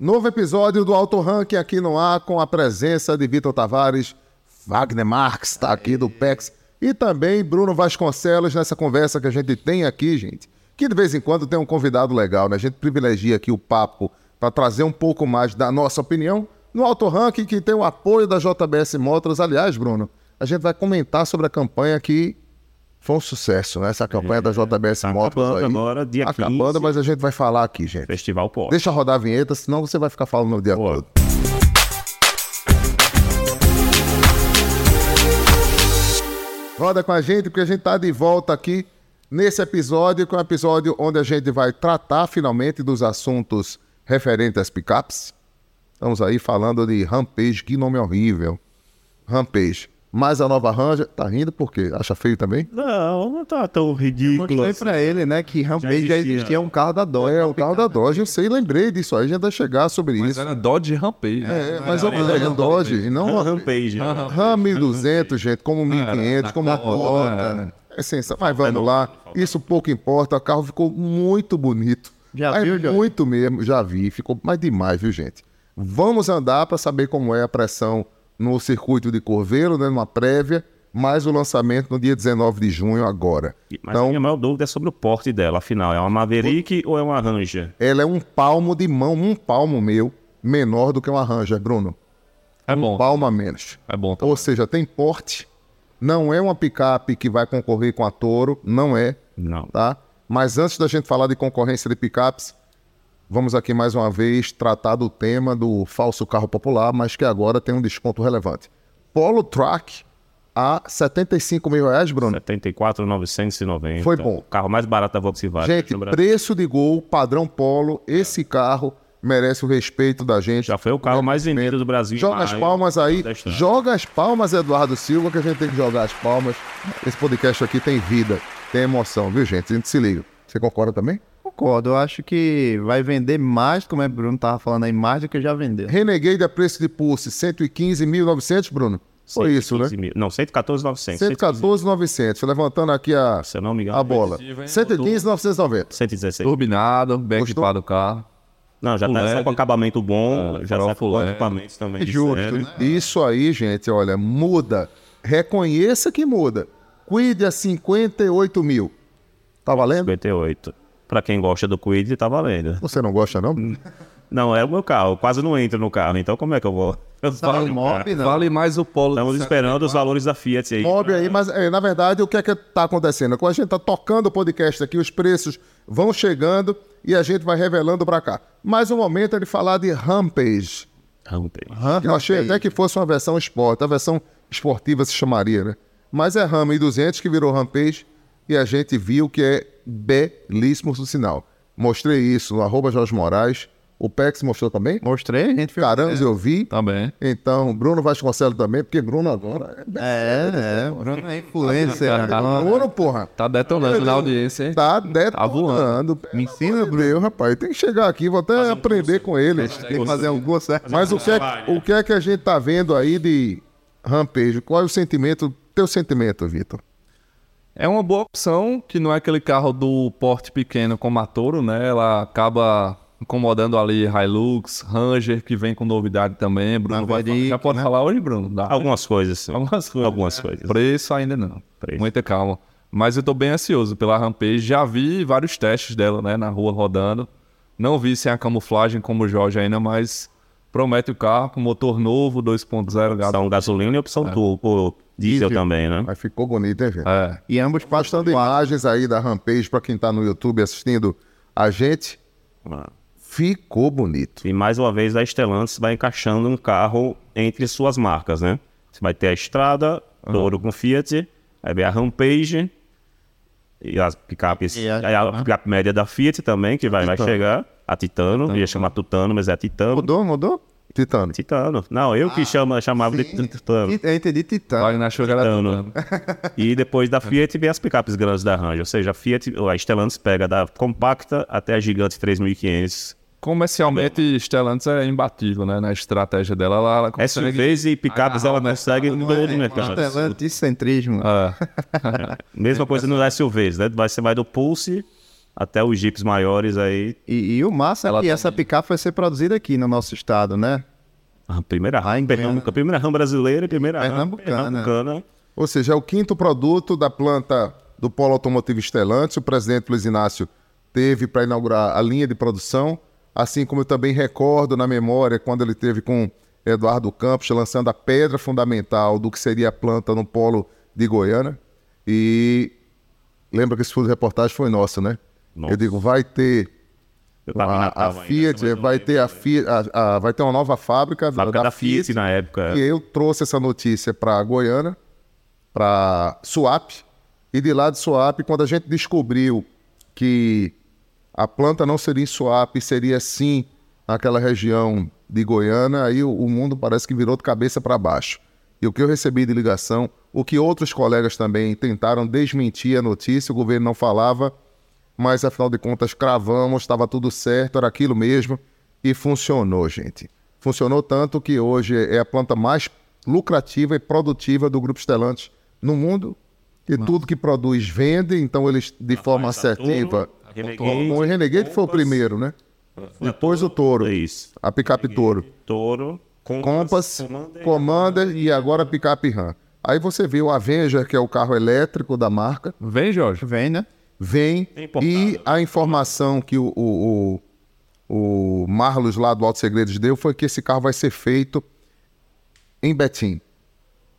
Novo episódio do Auto Ranking aqui no ar com a presença de Vitor Tavares, Wagner Marques está aqui do PEX e também Bruno Vasconcelos nessa conversa que a gente tem aqui, gente. Que de vez em quando tem um convidado legal, né? A gente privilegia aqui o papo para trazer um pouco mais da nossa opinião no Auto Ranking que tem o apoio da JBS Motors. Aliás, Bruno, a gente vai comentar sobre a campanha que foi um sucesso, né? Essa campanha da JBS Tá Motors acabando aí. agora, dia acabando, 15. mas a gente vai falar aqui, gente. Festival Pó. Deixa rodar a vinheta, senão você vai ficar falando o dia Boa. todo. Roda com a gente, porque a gente tá de volta aqui nesse episódio, que é um episódio onde a gente vai tratar finalmente dos assuntos referentes às picapes. Estamos aí falando de Rampage, que nome horrível. Rampage. Mas a nova Ranger, tá rindo por quê? Acha feio também? Não, não tá tão ridículo. Mostrei assim. pra ele, né, que Rampage já existia. existia um carro da Dodge. É, o carro da Dodge, eu sei, lembrei disso aí, a gente vai chegar sobre Mas isso. era Dodge Rampage. É, mas eu falei é Dodge, e não Rampage. Ram 1200, gente, como 1500, como Toyota. Toyota, É sensacional. Mas vamos lá, isso pouco importa, o carro ficou muito bonito. Já Mas viu? Muito mesmo, já vi, ficou mais demais, viu, gente? Vamos andar para saber como é a pressão no circuito de Corveiro, né, numa prévia, mais o lançamento no dia 19 de junho agora. Mas a Então, minha maior dúvida é sobre o porte dela. Afinal, é uma Maverick ou é uma Ranger? ela é um palmo de mão, um palmo meu, menor do que uma Ranger, Bruno. É Um bom. palmo a menos. É bom. Ou seja, tem porte, não é uma picape que vai concorrer com a Toro, não é, Não. tá? Mas antes da gente falar de concorrência de picapes, vamos aqui mais uma vez tratar do tema do falso carro popular, mas que agora tem um desconto relevante. Polo Track a 75 mil reais, Bruno. 74,990. Foi bom. O carro mais barato da Volkswagen. Gente, preço de gol, padrão Polo, esse carro merece o respeito da gente. Já foi o carro mais vendido do Brasil. Joga as palmas aí. Joga as palmas, Eduardo Silva, que a gente tem que jogar as palmas. Esse podcast aqui tem vida, tem emoção, viu, gente? A gente se liga. Você concorda também? Concordo, eu acho que vai vender mais, como é que o Bruno tava falando aí, mais do que já vendeu. Renegade a preço de pulse, 115.900, Bruno? Foi isso, né? 115 mil. Não, 114,900. 114.900. Levantando aqui a, Se eu não me engano. a bola. Positivo, hein? 115.990. 116. Turbinado, bem Gostou? equipado o carro. Não, já tá só LED. com acabamento bom. Ah, já farol tá com LED. equipamentos também. de Justo, né? Isso aí, gente, olha, muda. Reconheça que muda. Cuide a 58 mil. Tá valendo? 58. Pra quem gosta do Quid, tá valendo. Você não gosta, não? Não, é o meu carro. Eu quase não entro no carro. Então como é que eu vou? Eu Vale falo, mob, não. Vale mais o Polo. Estamos esperando os valores da Fiat aí. Mob aí, mas é, na verdade o que é que tá acontecendo? Quando a gente tá tocando o podcast aqui, os preços vão chegando e a gente vai revelando pra cá. Mas o momento é de falar de Rampage. Rampage. que Eu achei até que fosse uma versão esporte, a versão esportiva se chamaria, né? Mas é Ram 1200 que virou Rampage e a gente viu que é belíssimo o sinal. Mostrei isso no arroba Jorge Moraes. O Pex mostrou também? Mostrei, a gente fez. Caranhos eu vi. Tá bem. Então, Bruno Vasconcelos também, porque Bruno agora é É, é, Bruno é influencer. Bruno, porra. Tá detonando na audiência, hein? Tá detonando. Me ensina, Bruno. Meu, rapaz, tem que chegar aqui, vou até aprender com ele. Tem que fazer um curso? Mas o que, é, o que é que a gente tá vendo aí de Rampage? Qual é o sentimento, teu sentimento, Vitor? É uma boa opção, que não é aquele carro do porte pequeno como a Toro, né? Ela acaba incomodando ali Hilux, Ranger, que vem com novidade também. Bruno vai falar. Maverick, Já pode né? falar hoje, Bruno? Dá. Algumas coisas. sim. Algumas coisas. Algumas coisas. Preço ainda não. Preço. Muita calma. Mas eu tô bem ansioso pela Rampage. Já vi vários testes dela, né, na rua rodando. Não vi sem a camuflagem como o Jorge ainda, mas promete o carro com motor novo, 2.0 gato. Opção gasolina e opção turbo. Diesel, Diesel. também, né? Mas ficou bonito, hein, gente? É. E ambos Postando imagens aí da Rampage pra quem tá no YouTube assistindo a gente. Ah. Ficou bonito. E mais uma vez a Stellantis vai encaixando um carro entre suas marcas, né? Você vai ter a Estrada, Toro com Fiat, aí vem a Rampage e as picapes, E a- aí a picape média da Fiat também, que vai, vai chegar, a Titano, ia chamar Tutano, mas é a Titano. Mudou, mudou? Titano. Titano. Não, eu que chama, chamava de Titano. Eu entendi Titã. Wagner achou que era Titano. Titano. E depois da Fiat vem as picapes grandes da Ranger. Ou seja, a Fiat, a Stellantis pega da compacta até a gigante 3500. Comercialmente, Stellantis é imbatível, né? Na estratégia dela, ela, ela consegue... SUVs e picapes ela consegue no todo o mercado. Estelanticentrismo. É. Mesma coisa nos SUVs, né? Vai do Pulse até os jipes maiores aí. E, e o massa é que essa picape vai ser produzida aqui no nosso estado, né? A primeira RAM, Pernambuco, primeira RAM brasileira e primeira RAM Pernambucana. Ou seja, é o quinto produto da planta do Polo Automotivo Stellantis. O presidente Luiz Inácio teve para inaugurar a linha de produção, assim como eu também recordo na memória quando ele teve com Eduardo Campos lançando a pedra fundamental do que seria a planta no Polo de Goiânia. E lembra que esse fundo de reportagem foi nosso, né? Nossa. Eu digo, vai ter a, a ainda, Fiat, vai ter a Fiat, a- a- vai ter uma nova fábrica, Fábrica da Fiat na época. e eu trouxe essa notícia para Goiânia, para Suape, e de lá de Suape, quando a gente descobriu que a planta não seria em Suape, seria sim naquela região de Goiânia, aí o, o mundo parece que virou de cabeça para baixo. E o que eu recebi de ligação, o que outros colegas também tentaram desmentir a notícia, o governo não falava, mas afinal de contas cravamos, estava tudo certo, era aquilo mesmo e funcionou, gente. Funcionou tanto que hoje é a planta mais lucrativa e produtiva do Grupo Stellantis no mundo. E tudo que produz vende, então eles de forma assertiva. Renegade, O Renegade foi o Compass, primeiro, né? Depois o Toro, É isso. a picape Toro. Toro, Compass, Commander, Commander e agora a picape Ram. Aí você vê o Avenger, que é o carro elétrico da marca, Vem, Jorge. Vem, né? Vem É e a informação que o, o, o, o Marlos lá do Alto Segredos deu foi que esse carro vai ser feito em Betim.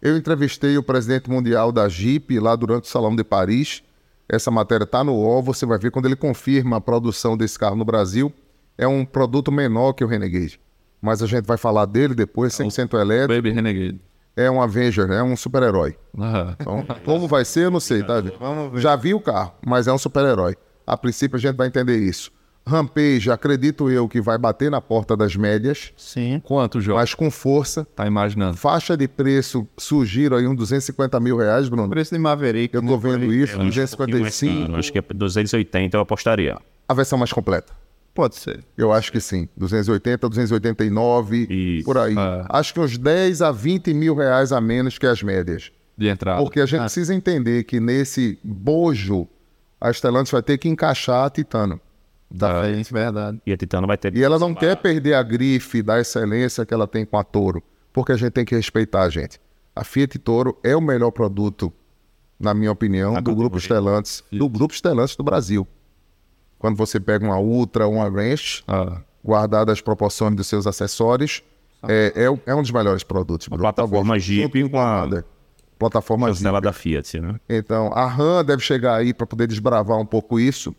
Eu entrevistei o presidente mundial da Jeep lá durante o Salão de Paris. Essa matéria está no UOL, você vai ver quando ele confirma a produção desse carro no Brasil. É um produto menor que o Renegade. Mas a gente vai falar dele depois, 100% elétrico. Baby Renegade. É um Avenger, é um super-herói. Ah, Então, como vai ser, eu não sei, tá? Vamos ver. Já vi o carro, mas é um super-herói. A princípio a gente vai entender isso. Rampage, acredito eu que vai bater na porta das médias, Sim. Quanto, Jorge? mas com força. Tá imaginando? Faixa de preço surgiram aí uns 250 mil reais, Bruno. Preço de Maverick. Eu tô vendo isso, Eu acho que é um pouquinho mais 255. caro, Acho que é 280 eu apostaria. A versão mais completa. Pode ser. Eu acho que sim. 280, 289, Isso. por aí. É. Acho que uns 10 a 20 mil reais a menos que as médias. De entrada. Porque a gente precisa entender que nesse bojo, a Stellantis vai ter que encaixar a Titano. Tá é. verdade. E a Titano vai ter. E ela não quer perder a grife da excelência que ela tem com a Toro, porque a gente tem que respeitar a gente. A Fiat Toro é o melhor produto, na minha opinião, do grupo. Stellantis, do grupo Stellantis do Brasil. Quando você pega uma Ultra, uma Ranch, Ah, guardada as proporções dos seus acessórios, é, é, o- é um dos melhores produtos. Bruno. plataforma Talvez, Jeep com a-. Plataforma Jeep. Da Fiat, né? Então, a RAM deve chegar aí para poder desbravar um pouco isso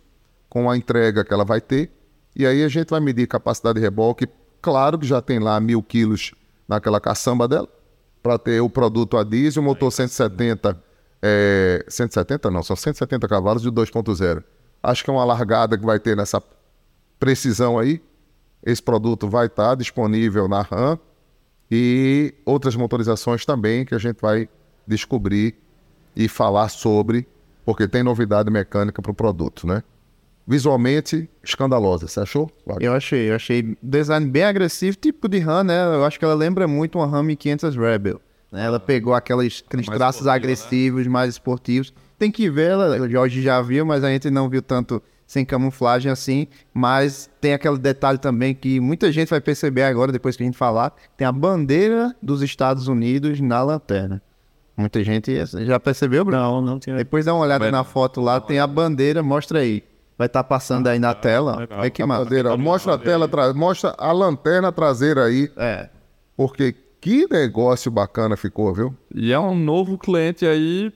com a entrega que ela vai ter. E aí a gente vai medir capacidade de reboque. Claro que já tem lá mil quilos naquela caçamba dela, para ter o produto a diesel, motor 170, é, 170 não, são 170 cavalos de 2.0. Acho que é uma largada que vai ter nessa precisão aí. Esse produto vai estar disponível na RAM e outras motorizações também que a gente vai descobrir e falar sobre, porque tem novidade mecânica para o produto, né? Visualmente, escandalosa, você achou? Wagner? Eu achei, eu achei design bem agressivo, tipo de RAM, né? Eu acho que ela lembra muito uma RAM 1500 Rebel. né? Ela pegou aqueles, aqueles Mais traços esportiva, agressivos, mais esportivos. Tem que ver, ela, o Jorge já viu, mas a gente não viu tanto sem camuflagem assim. Mas tem aquele detalhe também que muita gente vai perceber agora, depois que a gente falar. Tem a bandeira dos Estados Unidos na lanterna. Muita gente já percebeu, Bruno? Não, não tinha. Depois dá uma olhada Vai- na foto lá, tem a bandeira, mostra aí. Vai estar passando aí na tela. legal. Olha que massa. bandeira, mostra a tela, tra- mostra a lanterna traseira aí, É. porque que negócio bacana ficou, viu? E é um novo cliente aí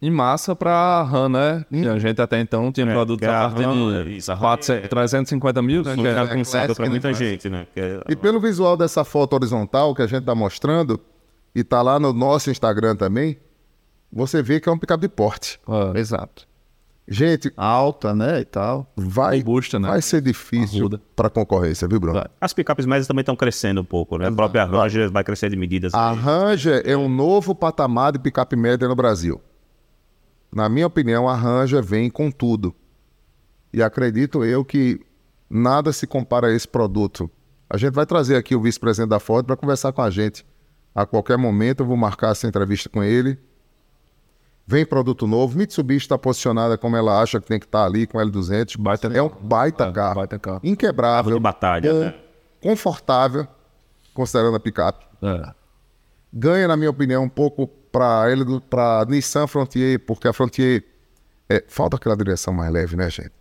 em massa pra RAM, né? Hum. Que a gente até então tinha É, produtos que a a partir RAM, de isso, a RAM 400, 350 mil, né? Isso Que é é- para né? muita gente, né? Que é- E pelo visual dessa foto horizontal que a gente tá mostrando, e tá lá no nosso Instagram também, você vê que é um picape de porte. Ah, Exato. Gente, Alta, né, e tal. vai, Robusta, né? vai ser difícil para concorrência, viu, Bruno? Vai. As picapes médias também estão crescendo um pouco, né? A própria Ranger vai crescer de medidas. A Ranger é um novo patamar de picape média no Brasil. Na minha opinião, a Ranger vem com tudo. E acredito eu que nada se compara a esse produto. A gente vai trazer aqui o vice-presidente da Ford para conversar com a gente. A qualquer momento eu vou marcar essa entrevista com ele. Vem produto novo. Mitsubishi está posicionada como ela acha que tem que estar ali com L200. Baita é um baita É, carro. baita carro. Inquebrável. de batalha, bom, né? Confortável, considerando a picape. É. Ganha, na minha opinião, um pouco para ele para Nissan Frontier, porque a Frontier é, falta aquela direção mais leve, né, gente?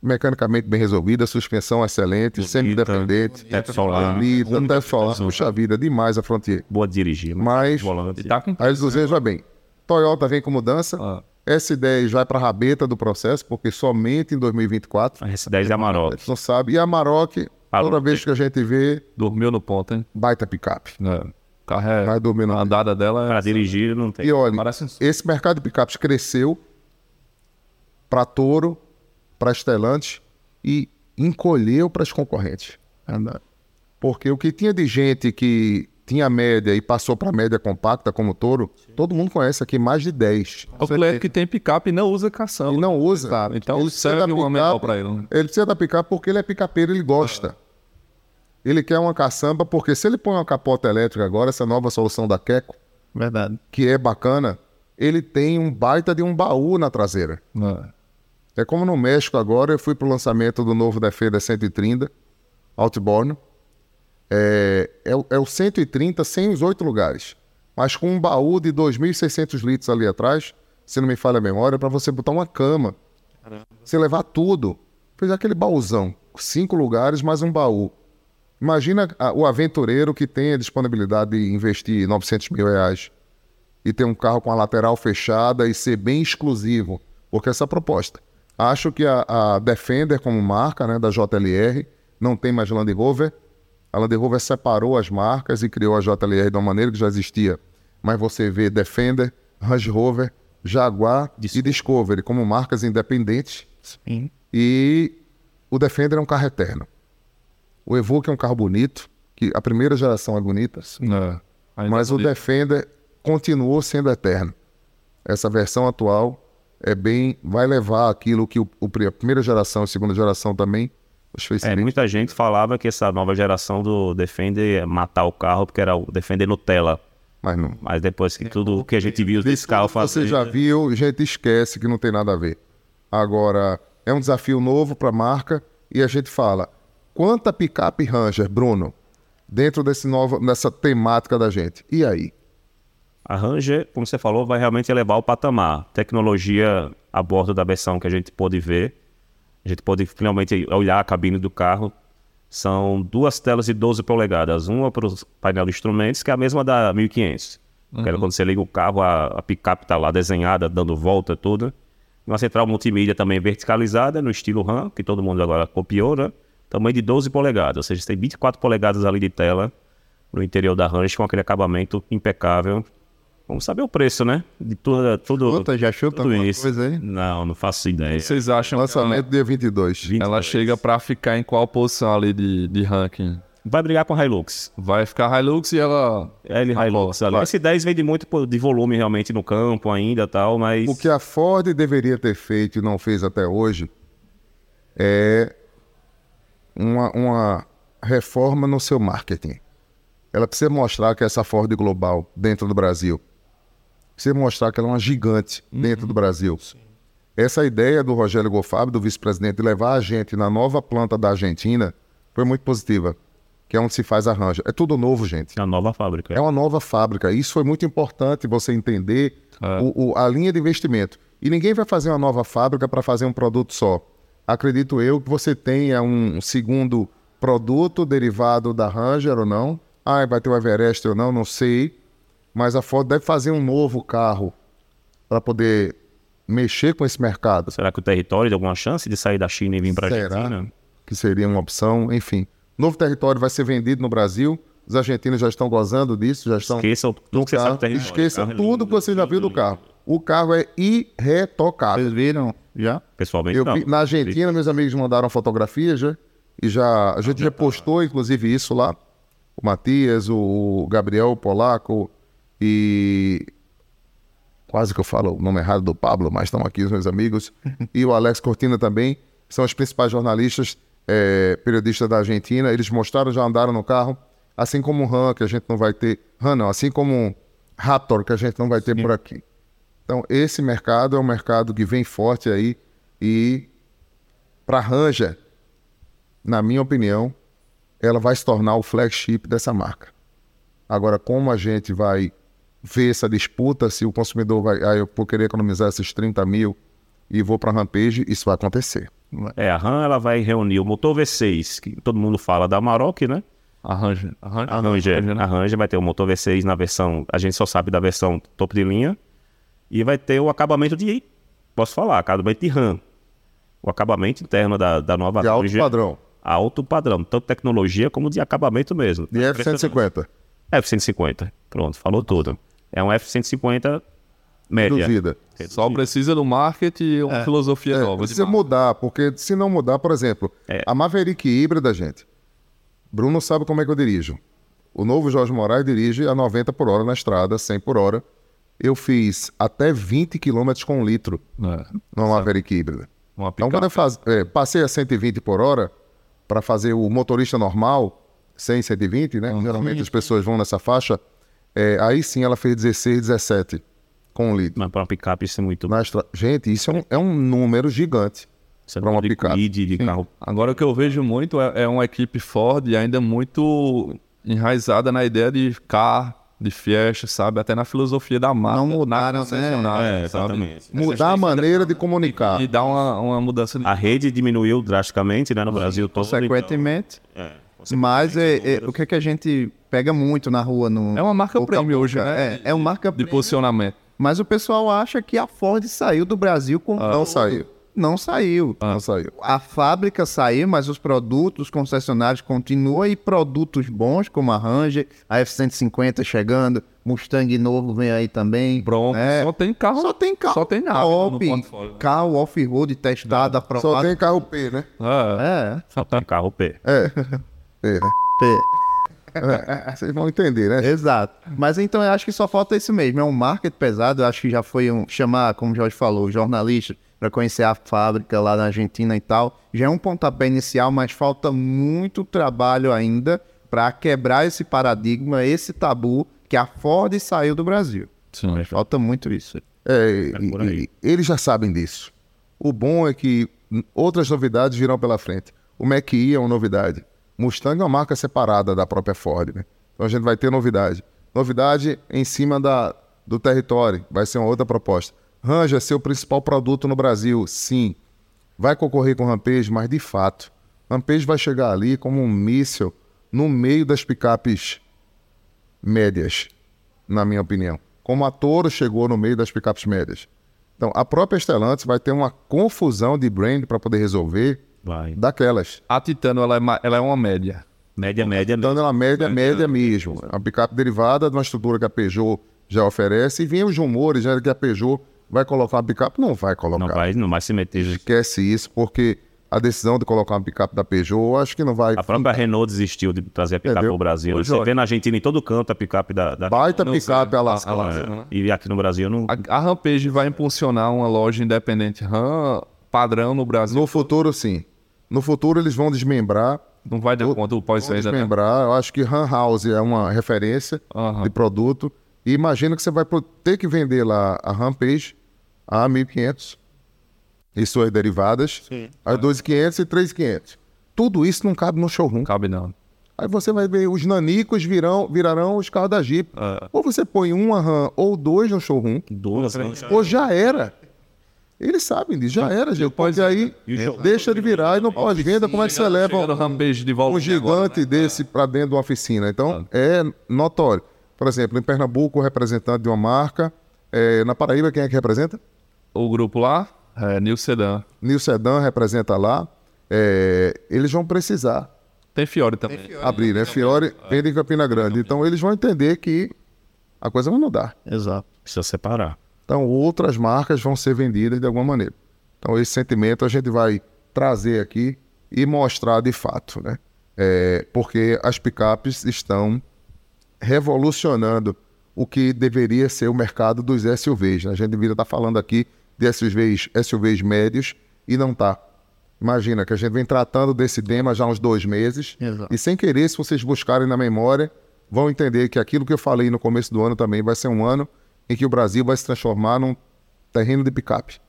Mecanicamente bem resolvida, suspensão excelente, semi-independente, teto solar, bonita, teto solar, puxa vida, demais a Frontier. boa de dirigir. Mas volante. Tá com. a L200 vai bem. Toyota vem com mudança. Ah. S10 vai para a rabeta do processo, porque somente em 2024. A S10 é Amarok. Não sabe. E a Maroc, toda vez que a gente vê, Dormiu no ponto, hein? baita picape. É. O carro é. A andada dela Para é. dirigir não tem. E olha, Parece um- esse mercado de picapes cresceu para Toro, para Stellantis e encolheu para as concorrentes. Porque o que tinha de gente que tinha média e passou para média compacta como Toro, todo mundo conhece aqui mais de 10. O cliente que tem picape e não usa caçamba. E não usa. Então Ele precisa serve menor picape- pra ele. né? Ele precisa da picape porque ele é picapeiro, ele gosta. Ele quer uma caçamba, porque se ele põe uma capota elétrica agora, essa nova solução da Keco, Verdade. que é bacana, ele tem um baita de um baú na traseira. É. É como no México agora, eu fui pro lançamento do novo Defender 130 Outboard. É, é, o- é o 130 sem os oito lugares, mas com um baú de 2.600 litros ali atrás, se não me falha a memória, para você botar uma cama. Você levar tudo. Fez aquele baúzão, cinco lugares mais um baú. Imagina o aventureiro que tem a disponibilidade de investir 900 mil reais e ter um carro com a lateral fechada e ser bem exclusivo, porque essa é a proposta. Acho que a, a Defender como marca, né, da JLR, não tem mais Land Rover. A Land Rover separou as marcas e criou a JLR de uma maneira que já existia. Mas você vê Defender, Range Rover, Jaguar e Discovery como marcas independentes. Sim. E o Defender é um carro eterno. O Evoque é um carro bonito, que a primeira geração é bonita, É. Ainda mas o bonito. Defender continuou sendo eterno. Essa versão atual é bem. vai levar aquilo que o, o a primeira geração e a segunda geração também. Os É, muita gente falava que essa nova geração do Defender ia matar o carro porque era o Defender Nutella. mas não. Mas depois que tudo que a gente viu desse carro fazer... Você já viu, gente esquece que não tem nada a ver. Agora, é um desafio novo para a marca e a gente fala: quanta picape Ranger, Bruno, dentro desse novo, dessa temática da gente? E aí? A Ranger, como você falou, vai realmente elevar o patamar. Tecnologia a bordo da versão que a gente pôde ver. A gente pôde finalmente olhar a cabine do carro. São duas telas de 12 polegadas. Uma para o painel de instrumentos, que é a mesma da 1500. Que era quando você liga o carro, a, a picape está lá desenhada, dando volta, tudo. Uma central multimídia também verticalizada, no estilo RAM, que todo mundo agora copiou, né? Tamanho de 12 polegadas. Ou seja, você tem 24 polegadas ali de tela no interior da Ranger com aquele acabamento impecável. Vamos saber o preço, né? De tudo. tudo Chuta, já chuta tudo isso. coisa aí? Não, não faço ideia. Vocês acham que Lançamento dia 22. ela, ela chega pra ficar em qual posição ali de, de ranking? Vai brigar com a Hilux. Vai ficar Hilux e ela. L Hilux ali. vai. Esse 10 vende muito de volume realmente no campo ainda tal, mas. O que a Ford deveria ter feito e não fez até hoje é uma, uma reforma no seu marketing. Ela precisa mostrar que essa Ford global dentro do Brasil. Precisa mostrar que ela é uma gigante dentro do Brasil. Essa ideia do Rogério Gofab, do vice-presidente, de levar a gente na nova planta da Argentina foi muito positiva. Que é onde se faz a Ranger. É tudo novo, gente. A nova fábrica. É uma nova fábrica. Isso foi muito importante você entender É. o- o- a linha de investimento. E ninguém vai fazer uma nova fábrica para fazer um produto só. Acredito eu que você tenha um segundo produto derivado da Ranger ou não. Ah, vai ter o Everest ou não, não sei. Mas a Ford deve fazer um novo carro para poder mexer com esse mercado. Será que o território tem alguma chance de sair da China e vir para a Será? Argentina? que seria uma opção, enfim. Novo território vai ser vendido no Brasil. Os argentinos já estão gozando disso, já estão Esqueça tudo que você sabe do território. Esqueça Carro é tudo que você já viu do carro. O carro é irretocável. Vocês viram já? Pessoalmente, Eu não. na Argentina, meus amigos mandaram fotografias já, e já a gente já postou, inclusive, isso lá. O Matias, o Gabriel Polaco e quase que eu falo o nome errado do Pablo, mas estão aqui os meus amigos, e o Alex Cortina também, são os principais jornalistas, eh, periodistas da Argentina. Eles mostraram, já andaram no carro, assim como o RAM, que a gente não vai ter. RAM não, assim como o Raptor, que a gente não vai ter por aqui. Então, esse mercado é um mercado que vem forte aí e para a Ranger, na minha opinião, ela vai se tornar o flagship dessa marca. Agora, como a gente vai ver essa disputa, se o consumidor vai, ah, eu vou querer economizar esses 30 mil e vou para a Rampage, isso vai acontecer. É, a RAM ela vai reunir o motor V6, que todo mundo fala da Amarok, né? Arranja. Arranja. A Ranger, né? a Ranger vai ter o motor V6 na versão, a gente só sabe da versão topo de linha, e vai ter o acabamento de, posso falar, acabamento de RAM. O acabamento interno da, da nova De alto padrão, Alto padrão, tanto tecnologia como de acabamento mesmo. de F-150, F-150, pronto, falou tudo. É um F-150 média. reduzida. Só precisa do marketing e uma filosofia É, nova. precisa mudar, porque se não mudar, por exemplo, É. a Maverick híbrida, gente, Bruno sabe como é que eu dirijo. O novo Jorge Moraes dirige a 90 por hora na estrada, 100 por hora. Eu fiz até 20 km com um litro É, numa Maverick híbrida. uma Então, quando eu faz, é, passei a 120 por hora para fazer o motorista normal, 100, 120, né? Geralmente as pessoas vão nessa faixa. é, aí sim ela fez 16, 17 com um litro. Mas para uma picape isso é muito. Gente, isso é um, é um número gigante. Você pra uma de picape. quid, de carro. Agora o que eu vejo muito é, é uma equipe Ford ainda muito enraizada na ideia de carro, de Fiesta, sabe? Até na filosofia da marca. Não mudaram, né? É, sabe? exatamente. Mudar a maneira de comunicar. E dá uma, uma mudança de... A rede diminuiu drasticamente, né, no Brasil todo. Consequentemente. então, é, Mas é, é, o que, é que a gente pega muito na rua no. É uma marca premium hoje, né? É, é uma marca de premium. posicionamento. Mas o pessoal acha que a Ford saiu do Brasil com. Não saiu. Não saiu. Não saiu. A fábrica saiu, mas os produtos os concessionários continuam e produtos bons, como a Ranger, a F-150 chegando, Mustang novo vem aí também. Bronco. É. Só tem carro. Só tem carro Só tem no top, portfólio. carro off-road testado, Só aprovado. tem carro P, né? É. É, Só tem carro P. É. É, né? é. É, Vocês vão entender, né? Exato. Mas então eu acho que só falta isso mesmo. É um market pesado. Eu acho que já foi um chamar, como o Jorge falou, jornalista para conhecer a fábrica lá na Argentina e tal. Já é um pontapé inicial, mas falta muito trabalho ainda para quebrar esse paradigma, esse tabu que a Ford saiu do Brasil. Sim. Falta muito isso. É, É e- e eles já sabem disso. O bom é que outras novidades virão pela frente. O Mach-E é uma novidade. Mustang é uma marca separada da própria Ford, né? Então a gente vai ter novidade. Novidade em cima da, do território, vai ser uma outra proposta. Ranger é seu principal produto no Brasil, sim. Vai concorrer com o Rampage, mas de fato, Rampage vai chegar ali como um míssil no meio das picapes médias, na minha opinião. Como a Toro chegou no meio das picapes médias. Então, a própria Stellantis vai ter uma confusão de brand para poder resolver Vai. daquelas. A Titano, ela é, ma- ela é uma média. Média, média. Então, ela é média, média mesmo. A picape derivada de uma estrutura que a Peugeot já oferece. E vem os rumores né, que a Peugeot vai colocar uma picape. Não vai colocar. Não vai, não vai se meter. Esquece isso, porque a decisão de colocar uma picape da Peugeot, eu acho que não vai. A própria Renault desistiu de trazer a picape para o Brasil. Ô, Você vê na Argentina em todo canto a picape da. da... Baita Não picape sei. a A- lascar. a lá. lascar. É. E aqui no Brasil não. A, a Rampage vai impulsionar uma loja independente RAM padrão no Brasil. No futuro, sim. No futuro, eles vão desmembrar. Não vai dar conta do pós-venda, né? desmembrar. Eu acho que Han House é uma referência Aham. de produto. E imagina que você vai pro- ter que vender lá a Rampage a 1.500 e suas derivadas, as 2.500 e 3.500. Tudo isso não cabe no showroom. Não cabe não. Aí você vai ver, os nanicos virão, virarão os carros da Jeep. É. Ou você põe uma RAM ou dois no showroom, Duas, né? ou já era. Eles sabem disso, já era, gente. Porque aí showroom? deixa de virar e não pode venda. Como é que você leva volta um gigante desse para dentro de uma oficina. Então, é notório. Por exemplo, em Pernambuco, o representante de uma marca. É, na Paraíba, quem é que representa? O grupo lá, é New Sedan. Nil Sedan representa lá. É, eles vão precisar Tem Fiore também. abrir, né? Fiore vende em Campina Grande. Então, eles vão entender que a coisa vai mudar. Exato. Precisa separar. Então, outras marcas vão ser vendidas de alguma maneira. Então, esse sentimento a gente vai trazer aqui e mostrar de fato, né? É, porque as picapes estão revolucionando o que deveria ser o mercado dos SUVs. né? A gente deveria estar falando aqui de SUVs, SUVs médios e não está. Imagina que a gente vem tratando desse tema já há uns dois meses Exato. e sem querer, se vocês buscarem na memória, vão entender que aquilo que eu falei no começo do ano também vai ser um ano em que o Brasil vai se transformar num terreno de picape.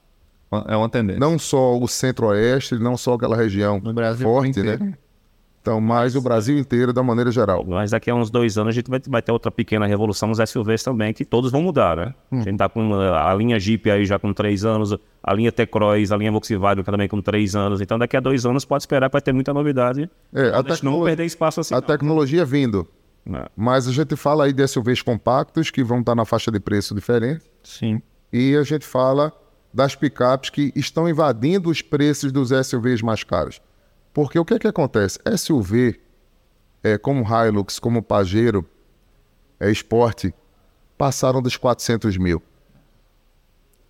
É uma tendência. Não só o centro-oeste, não só aquela região No Brasil forte, inteiro. né? Então, mas o Brasil inteiro, da maneira geral. Mas daqui a uns dois anos a gente vai, vai ter outra pequena revolução nos SUVs também, que todos vão mudar, né? Hum. A gente tá com uh, a linha Jeep aí já com três anos, a linha T-Cross, a linha Volkswagen também com três anos. Então daqui a dois anos pode esperar que vai ter muita novidade. É, a, gente não perder espaço assim. a não. tecnologia vindo. Né? Mas a gente fala aí de SUVs compactos, que vão estar na faixa de preço diferente. Sim. E a gente fala das picapes que estão invadindo os preços dos SUVs mais caros. Porque o que, é que acontece? SUV, é, como Hilux, como Pajero, é, Sport, passaram dos 400 mil.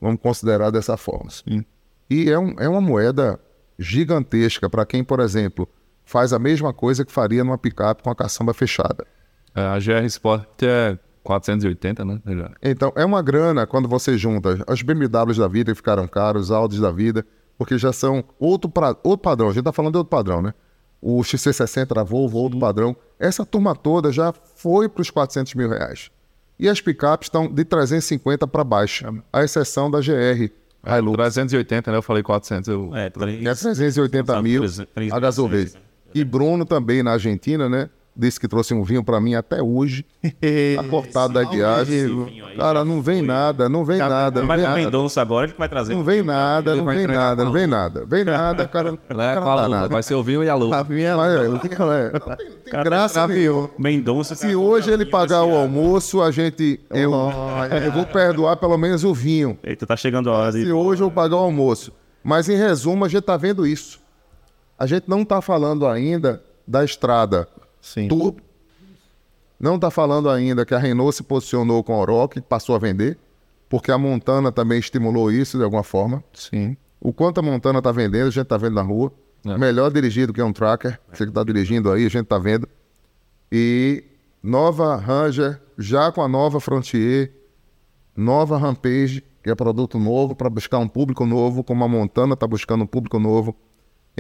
Vamos considerar dessa forma. Sim. E é, um- é uma moeda gigantesca para quem, por exemplo, faz a mesma coisa que faria numa picape com a caçamba fechada. É, a GR Sport é 480, né? Então, é uma grana quando você junta as BMWs da vida que ficaram caros, os Audis da vida, porque já são outro, pra, outro padrão. A gente tá falando de outro padrão, né? O XC60 da Volvo, outro padrão. Essa turma toda já foi para os 400 mil reais. E as picapes estão de 350 para baixo, a exceção da GR Hilux. 380, né? Eu falei 400. Eu... É, três- É 380 mil Três- três- a gasolina. E Bruno também na Argentina, né? Disse que trouxe um vinho para mim até hoje. Tá cortado da guiagem. Cara, não vem nada, não vem nada. Não Vai vem pro nada. Mendonça agora, ele vai trazer. Não vem nada, não vem nada, a não vem nada. Vem nada, cara. É a. Vai ser o vinho e a. A Mas, é, não tem, não tem- tem graça nenhuma. Mendonça. Se hoje ele pagar o almoço, a gente. Eu, eu vou perdoar pelo menos o vinho. Eita, tá chegando a hora. Se hoje eu pagar o almoço. Mas em resumo, a gente tá vendo isso. A gente não tá falando ainda da estrada Sim. turbo. Não tá falando ainda que a Renault se posicionou com a Oroch e passou a vender. Porque a Montana também estimulou isso de alguma forma. Sim. O quanto a Montana tá vendendo, a gente tá vendo na rua. É. Melhor dirigido que um tracker. Você que tá dirigindo aí, a gente tá vendo. E nova Ranger, já com a nova Frontier, nova Rampage, que é produto novo para buscar um público novo, como a Montana tá buscando um público novo.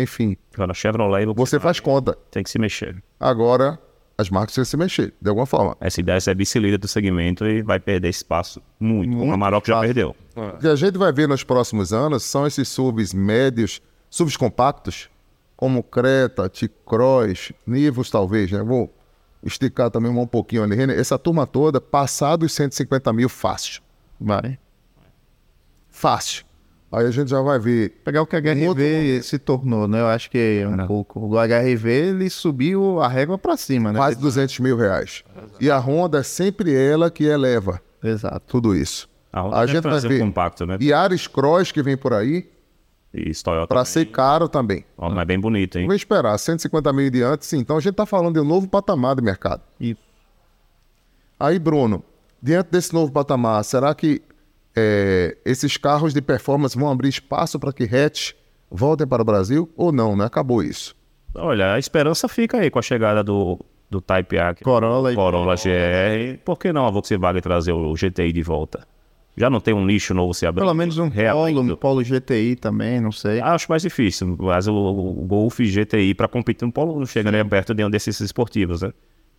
Enfim, Agora, Chevrolet, você faz conta. tem que se mexer. Agora, as marcas têm que se mexer, de alguma forma. Essa ideia é vice-líder do segmento e vai perder espaço muito. como a Maroc já perdeu. O que a gente vai ver nos próximos anos são esses subs médios, subs compactos, como Creta, T-Cross, Nivus talvez, né? Vou esticar também um pouquinho ali. Essa turma toda, passar dos 150 mil fácil. Vai. Fácil. Aí a gente já vai ver. Pegar o que a HRV se tornou, né? Eu acho que um pouco. O HRV, ele subiu a régua pra cima, né? quase 200 mil reais. E a Honda é sempre ela que eleva Exato. tudo isso. A, A Honda gente vai ver. compacto, né? E Ares Cross que vem por aí, E Toyota. para ser caro também. Ó, mas é bem bonito, hein? Vou esperar, 150 mil de antes, sim. Então a gente está falando de um novo patamar de mercado. Isso. Aí, Bruno, diante desse novo patamar, será que é, esses carros de performance vão abrir espaço para que hatch voltem para o Brasil? Ou não, né? Acabou isso. Olha, a esperança fica aí com a chegada do, do Type A. Corolla e- Corolla GR. Por que não a Volkswagen trazer o GTI de volta? Já não tem um nicho novo se abrindo? Pelo menos um. Polo, um Polo GTI também, não sei. Acho mais difícil, mas o, o Golf GTI para competir no Polo não chega nem perto de um desses esportivos, né?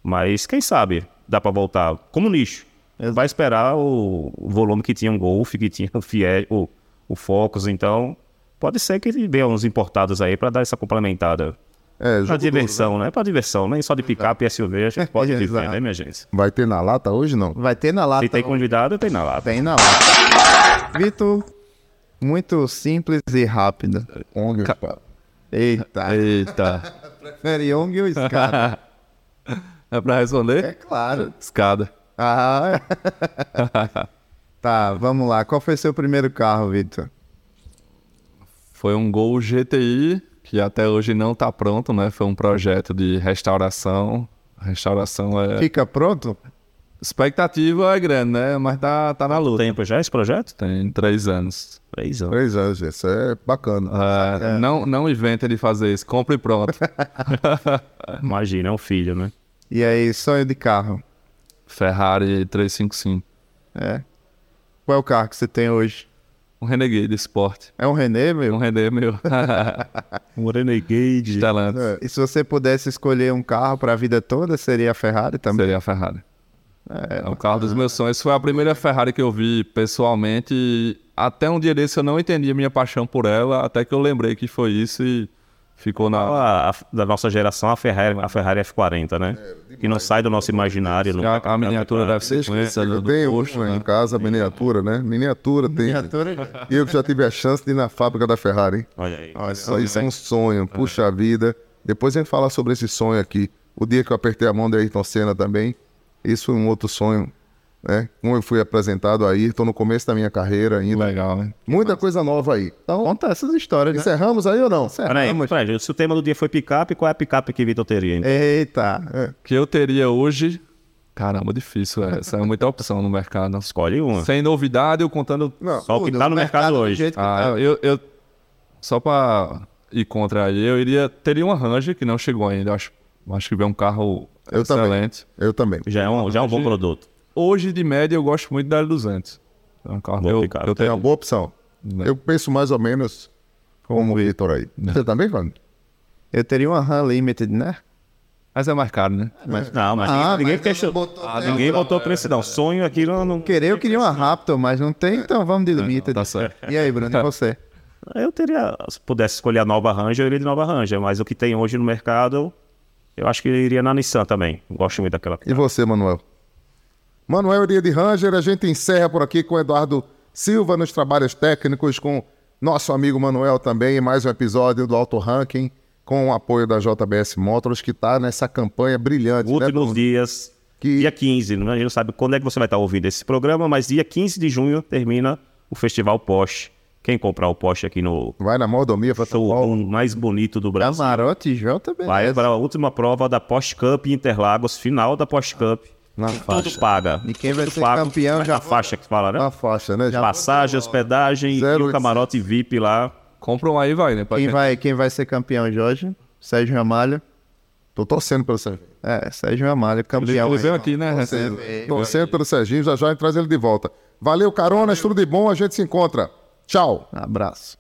Mas quem sabe dá para voltar como nicho. Exato. Vai esperar o, o volume que tinha o Golf, que tinha o Fiat, o, o Focus, então pode ser que venha uns importados aí para dar essa complementada. É, Pra diversão, né? Pra diversão, nem só de picape e SUV a gente pode viver, né, minha gente? duro. Vai ter na lata hoje, não? Vai ter na lata. Se tem convidado, tem na lata. Tem na lata. Vitor, muito simples e rápido. ONG, cara. Eita. Eita. Prefere Young ou Scada? é pra responder? é claro. Escada. Ah. tá, vamos lá. Qual foi seu primeiro carro, Vitor? Foi um Gol GTI, que até hoje não tá pronto, né? Foi um projeto de restauração. Restauração é. Fica pronto? Expectativa é grande, né? Mas tá, tá na luta. Tempo já esse projeto? Tem três anos. Três anos. Três anos, isso é bacana. É, Não, não inventa de fazer isso. Compre pronto. Imagina, é um filho, né? E aí, sonho de carro? Ferrari 355. É. Qual é o carro que você tem hoje? Um Renegade Sport. É um René, Um meu? René meu. Um Renegade. Stellantis. É, E se você pudesse escolher um carro para a vida toda, seria a Ferrari também? Seria a Ferrari. É o carro dos meus sonhos. Foi a primeira Ferrari que eu vi pessoalmente. Até um dia desse eu não entendi a minha paixão por ela, até que eu lembrei que foi isso e ficou na. A, a- da nossa geração, a Ferrari, a Ferrari F40, né? que não sai do nosso imaginário. não- A, a miniatura deve ser Eu do tenho posto, uma né? em casa, miniatura, né? Miniatura tem. Miniatura. E eu que já tive a chance de ir na fábrica da Ferrari, hein? Olha aí. Isso, isso é um sonho, puxa vida. Depois a gente fala sobre esse sonho aqui. O dia que eu apertei a mão do Ayrton Senna também, isso foi um outro sonho, né? Como eu fui apresentado aí, estou no começo da minha carreira ainda. Legal, né? Muita coisa nova aí. Então, Conta essas histórias, né? encerramos aí ou não? Peraí, peraí, se o tema do dia foi picape, qual é a picape que Vitor teria? então? Eita. Que eu teria hoje. Caramba, difícil essa. É muita opção no mercado. Escolhe uma. Sem novidade, eu contando. Não. Só o que Tudo, tá no mercado do hoje. Ah, tá. eu, eu. Só pra ir contra aí, eu iria. Teria uma Ranger que não chegou ainda. Eu Acho, acho que veio um carro Eu também. excelente. Eu também. Já é um, já é um bom produto. Hoje, de média, eu gosto muito da L200. É um carro eu, eu É teria. uma boa opção. Né? Eu penso mais ou menos como o Vitor aí. Você também, Fábio? Eu teria uma RAM Limited, né? Mas é mais caro, né? Não, mas Ah, ninguém mas fechou. não botou Ah, tempo, ninguém botou preço, não. Sonho aqui não. não... Querer, eu queria uma Raptor, mas não tem, então vamos de Limited. Tá certo. E aí, Bruno, e você? Eu teria. Se pudesse escolher a nova Ranger, eu iria de nova Ranger. Mas o que tem hoje no mercado, eu acho que eu iria na Nissan também. Gosto muito daquela. E você, Manuel? Manuel Iria de Ranger, a gente encerra por aqui com o Eduardo Silva nos trabalhos técnicos, com nosso amigo Manuel também, mais um episódio do Auto Ranking, com o apoio da JBS Motors, que está nessa campanha brilhante. né, Últimos Bruno? dias. Que- Dia 15, né? a gente não sabe quando é que você vai estar ouvindo esse programa, mas dia 15 de junho termina o Festival Porsche. Quem comprar o Porsche aqui no Vai na mordomia para São Paulo. showroom mais bonito do Brasil, Camarote JBS. vai para a última prova da Porsche Cup Interlagos, final da Porsche Cup. Na Tudo faixa. paga. E quem vai Tudo ser pago. campeão já A faixa que fala, né? Na faixa, né? Já Passagem, hospedagem e 0800. o camarote VIP lá. Compra um aí, vai, né? Pra Quem vai, quem vai ser campeão, Jorge? Sérgio Ramalho. Tô torcendo pelo Serginho. É, Sérgio Ramalho, campeão. ele veio aqui, né? Torcendo, torcendo pelo Serginho, já já traz ele de volta. Valeu, caronas, tudo de bom, a gente se encontra. Tchau. Abraço.